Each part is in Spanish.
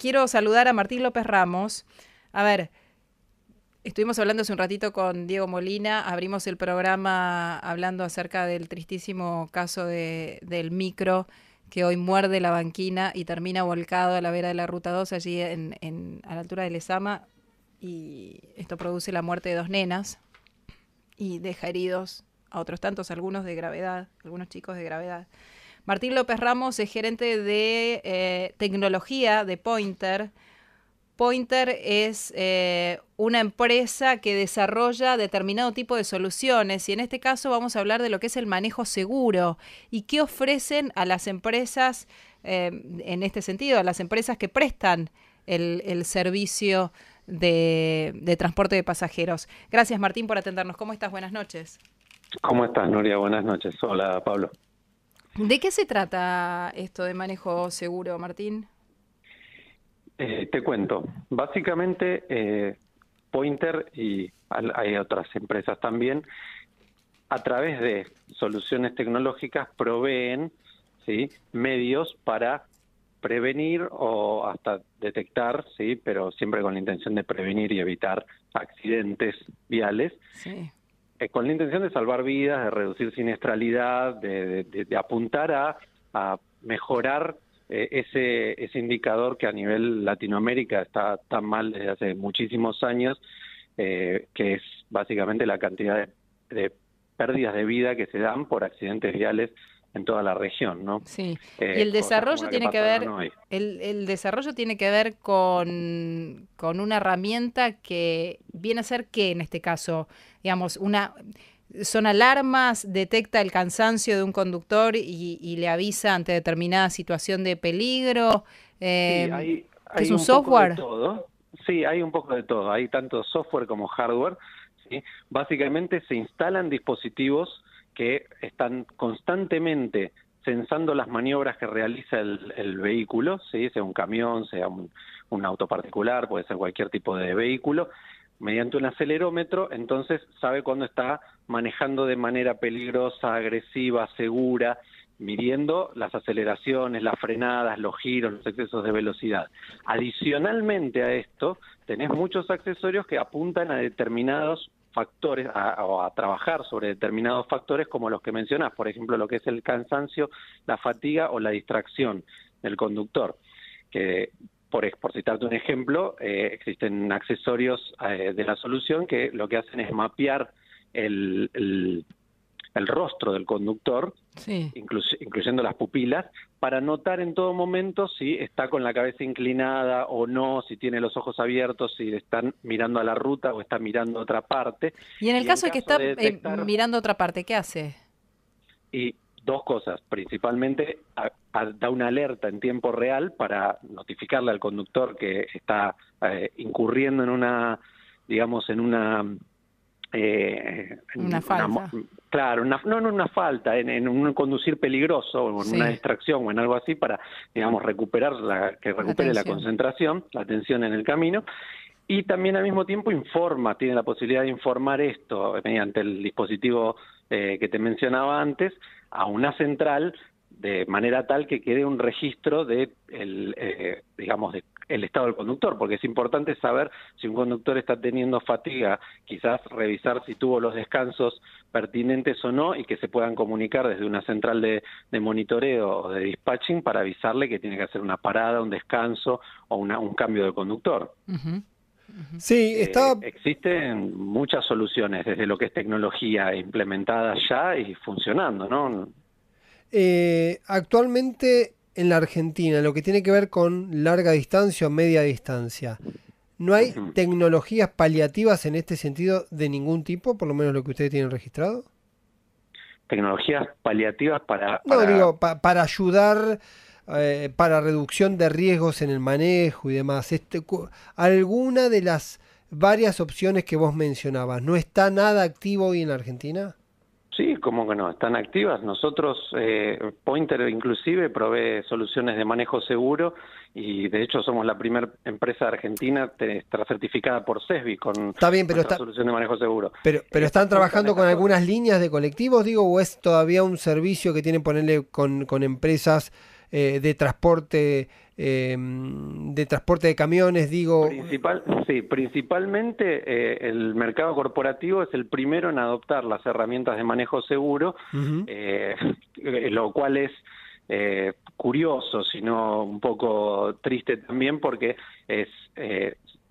quiero saludar a Martín López Ramos. A ver, estuvimos hablando hace un ratito con Diego Molina, abrimos el programa hablando acerca del tristísimo caso de, del micro que hoy muerde la banquina y termina volcado a la vera de la Ruta 2, allí en, en, a la altura de Lezama, y esto produce la muerte de dos nenas y deja heridos a otros tantos, algunos de gravedad, algunos chicos de gravedad. Martín López Ramos es gerente de eh, tecnología de Pointer. Pointer es eh, una empresa que desarrolla determinado tipo de soluciones y en este caso vamos a hablar de lo que es el manejo seguro y qué ofrecen a las empresas eh, en este sentido, a las empresas que prestan el, servicio de, de, transporte de pasajeros. Gracias Martín por atendernos. ¿Cómo estás? Buenas noches. ¿Cómo estás, Nuria? Buenas noches. Hola, Pablo. ¿De qué se trata esto de manejo seguro, Martín? Eh, te cuento. Básicamente, eh, Pointer y hay otras empresas también, a través de soluciones tecnológicas proveen ¿sí? medios para prevenir o hasta detectar, sí, pero siempre con la intención de prevenir y evitar accidentes viales, sí. Eh, con la intención de salvar vidas, de reducir siniestralidad, de, apuntar a, mejorar eh, ese, ese indicador que a nivel Latinoamérica está tan mal desde hace muchísimos años, eh, que es básicamente la cantidad de pérdidas de vida que se dan por accidentes viales en toda la región, ¿no? Sí. Eh, y el desarrollo tiene que, que ver, el, el, desarrollo tiene que ver con, con una herramienta que viene a ser qué en este caso, digamos, una son alarmas, detecta el cansancio de un conductor y, y le avisa ante determinada situación de peligro. Eh, sí, hay, hay ¿Es un, un software? todo. Sí, hay un poco de todo. Hay tanto software como hardware. ¿sí? Básicamente se instalan dispositivos que están constantemente censando las maniobras que realiza el, vehículo, sea un camión, sea un, un, auto particular, puede ser cualquier tipo de vehículo, mediante un acelerómetro, entonces sabe cuándo está manejando de manera peligrosa, agresiva, segura, midiendo las aceleraciones, las frenadas, los giros, los excesos de velocidad. Adicionalmente a esto, tenés muchos accesorios que apuntan a determinados factores a, a trabajar sobre determinados factores como los que mencionás, por ejemplo, lo que es el cansancio, la fatiga o la distracción del conductor, que por, por citarte un ejemplo, eh, existen accesorios eh, de la solución que lo que hacen es mapear el, el rostro del conductor, sí. inclu incluyendo las pupilas, para notar en todo momento si está con la cabeza inclinada o no, si tiene los ojos abiertos, si están mirando a la ruta o está mirando a otra parte. Y en el y caso, en de que está de detectar... eh, mirando a otra parte, ¿qué hace? Y dos cosas. Principalmente a, a, da una alerta en tiempo real para notificarle al conductor que está eh, incurriendo en una, digamos, en una eh, una falta. Una, claro, una, no en una falta, en, en, un conducir peligroso, o en sí. una distracción o en algo así para, digamos, recuperar la, que recupere la, la concentración, la atención en el camino. Y también al mismo tiempo informa, tiene la posibilidad de informar esto mediante el dispositivo eh, que te mencionaba antes a una central de manera tal que quede un registro de el, eh, digamos de el estado del conductor, porque es importante saber si un conductor está teniendo fatiga, quizás revisar si tuvo los descansos pertinentes o no y que se puedan comunicar desde una central de, de monitoreo o de dispatching para avisarle que tiene que hacer una parada, un descanso o una, un cambio de conductor. Uh -huh. Sí, está... Eh, existen muchas soluciones desde lo que es tecnología implementada ya y funcionando, ¿no? Eh, actualmente en la Argentina, lo que tiene que ver con larga distancia o media distancia, ¿no hay tecnologías paliativas en este sentido de ningún tipo, por lo menos lo que ustedes tienen registrado? Tecnologías paliativas para... para... No, digo, pa para ayudar eh, para reducción de riesgos en el manejo y demás. Este, ¿Alguna de las varias opciones que vos mencionabas no está nada activo hoy en la Argentina? Sí, como que no, están activas. Nosotros, eh, Pointer inclusive, provee soluciones de manejo seguro y de hecho somos la primera empresa argentina certificada por CESBI con está bien, pero está, solución de manejo seguro. Pero, pero ¿están trabajando con algunas líneas de colectivos, digo, o es todavía un servicio que tienen ponerle con, con empresas eh, de transporte em, de transporte de camiones, digo. Principal, sí, principalmente eh, el mercado corporativo es el primero en adoptar las herramientas de manejo seguro, eh, lo cual es eh, curioso, sino un poco triste también porque es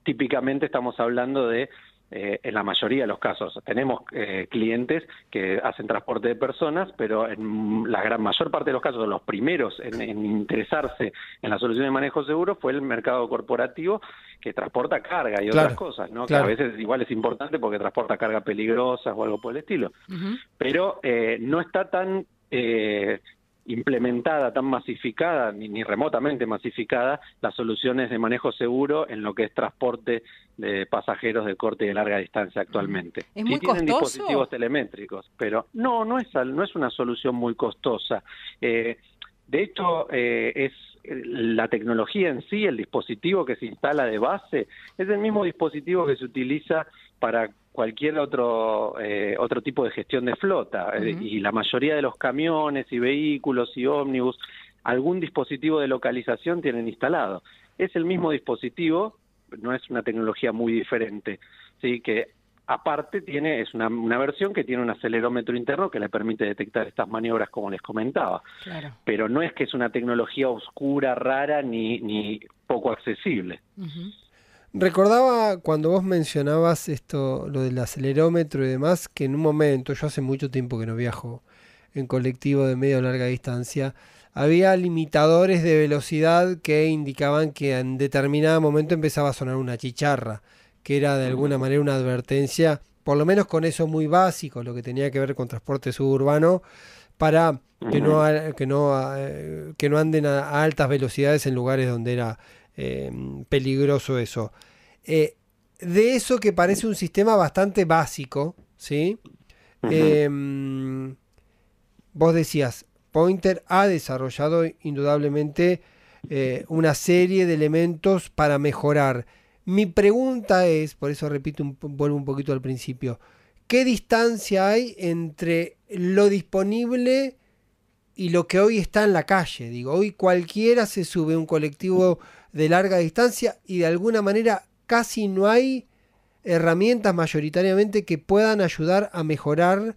típicamente estamos hablando de eh, en la mayoría de los casos. Tenemos eh, clientes que hacen transporte de personas, pero en la gran mayor parte de los casos, los primeros en, interesarse en la solución de manejo seguro fue el mercado corporativo que transporta carga y otras cosas, ¿no? que a veces igual es importante porque transporta carga peligrosa o algo por el estilo. Pero eh, no está tan implementada, tan masificada, ni, remotamente masificada, las soluciones de manejo seguro en lo que es transporte de pasajeros de corte y de larga distancia actualmente. ¿Es muy tienen dispositivos telemétricos, pero no, no es, no es una solución muy costosa. Eh, de hecho, eh, es la tecnología en sí, el dispositivo que se instala de base, es el mismo dispositivo que se utiliza para cualquier otro eh, otro tipo de gestión de flota y la mayoría de los camiones y vehículos y ómnibus algún dispositivo de localización tienen instalado. Es el mismo dispositivo no es una tecnología muy diferente sí que aparte tiene es una, una versión que tiene un acelerómetro interno que le permite detectar estas maniobras como les comentaba. Pero no es que es una tecnología oscura rara ni ni poco accesible Recordaba cuando vos mencionabas esto, lo del acelerómetro y demás, que en un momento, yo hace mucho tiempo que no viajo en colectivo de medio o larga distancia, había limitadores de velocidad que indicaban que en determinado momento empezaba a sonar una chicharra, que era de alguna manera una advertencia, por lo menos con eso muy básico, lo que tenía que ver con transporte suburbano, para que no, que no, eh, que no anden a altas velocidades en lugares donde era eh, peligroso eso. Eh, de eso que parece un sistema bastante básico, ¿sí? Em, vos decías, Pointer ha desarrollado indudablemente eh, una serie de elementos para mejorar. Mi pregunta es, por eso repito, un, vuelvo un poquito al principio, ¿qué distancia hay entre lo disponible y lo que hoy está en la calle? Digo, hoy cualquiera se sube a un colectivo de larga distancia y de alguna manera casi no hay herramientas mayoritariamente que puedan ayudar a mejorar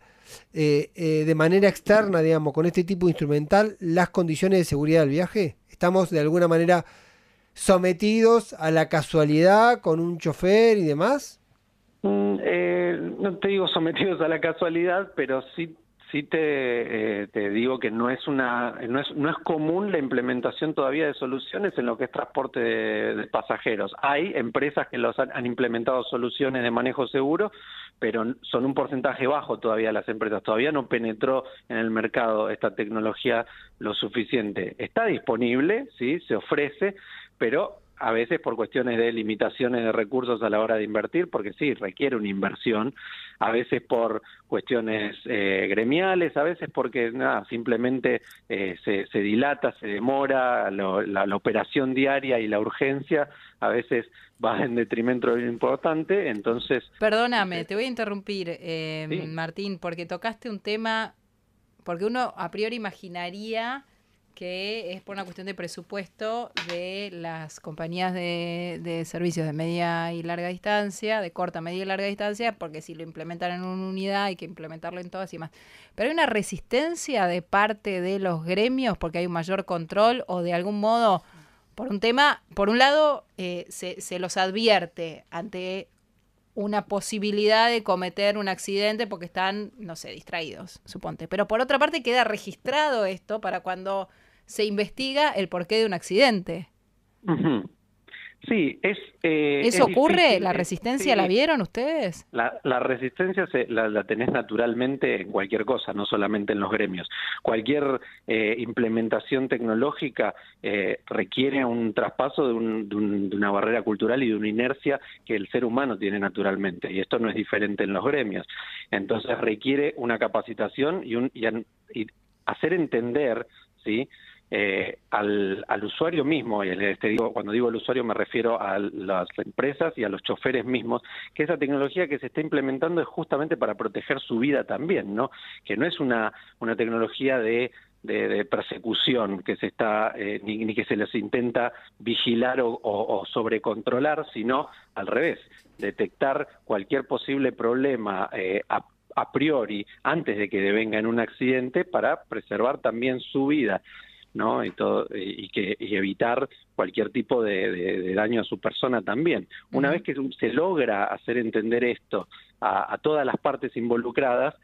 eh, eh, de manera externa, digamos, con este tipo instrumental, las condiciones de seguridad del viaje? ¿Estamos de alguna manera sometidos a la casualidad con un chofer y demás? Mm, eh, no te digo sometidos a la casualidad, pero sí sí te, eh, te digo que no es una no es, no es común la implementación todavía de soluciones en lo que es transporte de, pasajeros. Hay empresas que los han, implementado soluciones de manejo seguro, pero son un porcentaje bajo todavía las empresas. Todavía no penetró en el mercado esta tecnología lo suficiente. Está disponible, sí, se ofrece, pero a veces por cuestiones de limitaciones de recursos a la hora de invertir, porque sí, requiere una inversión, a veces por cuestiones eh, gremiales, a veces porque nada, simplemente eh, se, se, dilata, se demora, la, operación diaria y la urgencia a veces va en detrimento de lo importante, entonces... Perdóname, eh, te voy a interrumpir, eh, Martín, porque tocaste un tema, porque uno a priori imaginaría que es por una cuestión de presupuesto de las compañías de, servicios de media y larga distancia, de corta, media y larga distancia, porque si lo implementan en una unidad hay que implementarlo en todas y más. Pero hay una resistencia de parte de los gremios porque hay un mayor control o de algún modo, por un tema, por un lado, eh, se, se los advierte ante una posibilidad de cometer un accidente porque están, no sé, distraídos, suponte. Pero por otra parte queda registrado esto para cuando se investiga el porqué de un accidente. Sí, es... Eh, ¿Eso ocurre? ¿La resistencia la vieron ustedes? La, la resistencia se, la, tenés naturalmente en cualquier cosa, no solamente en los gremios. Cualquier eh, implementación tecnológica eh, requiere un traspaso de, una barrera cultural y de una inercia que el ser humano tiene naturalmente, y esto no es diferente en los gremios. Entonces requiere una capacitación y, un, y hacer entender, ¿sí?, eh, al, al, usuario mismo, y este, digo, cuando digo el usuario me refiero a las empresas y a los choferes mismos, que esa tecnología que se está implementando es justamente para proteger su vida también, ¿no? Que no es una, una tecnología de de, persecución que se está eh, ni, que se les intenta vigilar o, o, sobrecontrolar, sino al revés, detectar cualquier posible problema eh, a, priori antes de que devenga en un accidente para preservar también su vida. ¿No? Y, todo, y, que, y evitar cualquier tipo de, daño a su persona también. Una vez que se logra hacer entender esto a, a todas las partes involucradas,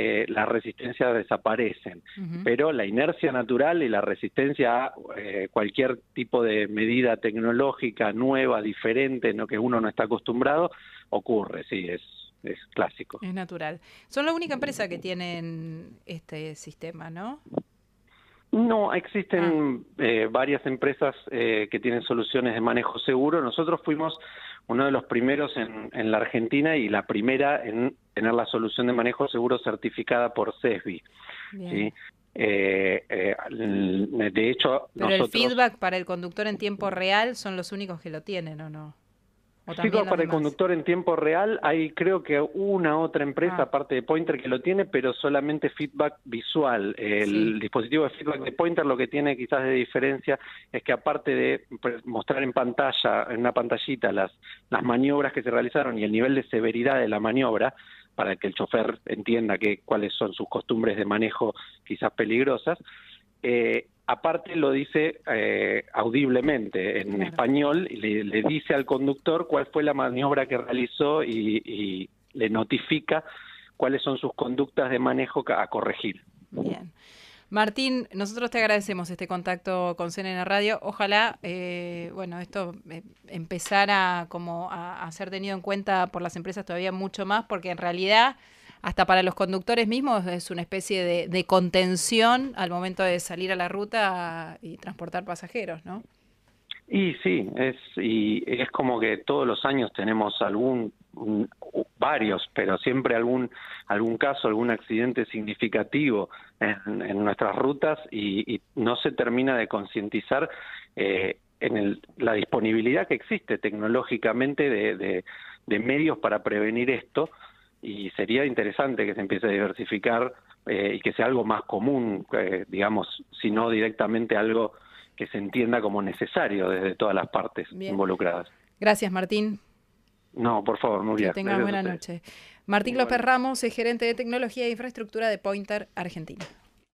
eh, las resistencias desaparecen. Pero la inercia natural y la resistencia a eh, cualquier tipo de medida tecnológica nueva, diferente, en lo que uno no está acostumbrado, ocurre, sí, es, es clásico. Es natural. Son la única empresa que tienen este sistema, ¿no? No, existen ah. eh, varias empresas eh, que tienen soluciones de manejo seguro. Nosotros fuimos uno de los primeros en, en, la Argentina y la primera en tener la solución de manejo seguro certificada por CESBI. ¿sí? Eh, eh, de hecho, pero el feedback para el conductor en tiempo real son los únicos que lo tienen, ¿o no? Feedback para el conductor en tiempo real, hay creo que una otra empresa, ah. aparte de Pointer, que lo tiene, pero solamente feedback visual. El dispositivo de feedback de Pointer lo que tiene quizás de diferencia es que aparte de mostrar en pantalla, en una pantallita, las, las maniobras que se realizaron y el nivel de severidad de la maniobra, para que el chofer entienda que, cuáles son sus costumbres de manejo quizás peligrosas, eh, aparte lo dice eh, audiblemente en español y le, dice al conductor cuál fue la maniobra que realizó y, le notifica cuáles son sus conductas de manejo a corregir. Bien. Martín, nosotros te agradecemos este contacto con CNN Radio. Ojalá, eh, bueno, esto eh, empezara como a, a, ser tenido en cuenta por las empresas todavía mucho más, porque en realidad hasta para los conductores mismos es una especie de, contención al momento de salir a la ruta y transportar pasajeros, ¿no? Y sí, es, y es como que todos los años tenemos algún, varios, pero siempre algún, algún caso, algún accidente significativo en, nuestras rutas y, no se termina de concientizar eh, en el, la disponibilidad que existe tecnológicamente de, de medios para prevenir esto y sería interesante que se empiece a diversificar eh, y que sea algo más común, eh, digamos, si no directamente algo que se entienda como necesario desde todas las partes involucradas. Gracias, Martín. No, por favor, muy bien. Que tengas buena noche. Martín López Ramos es gerente de tecnología e infraestructura de Pointer, Argentina.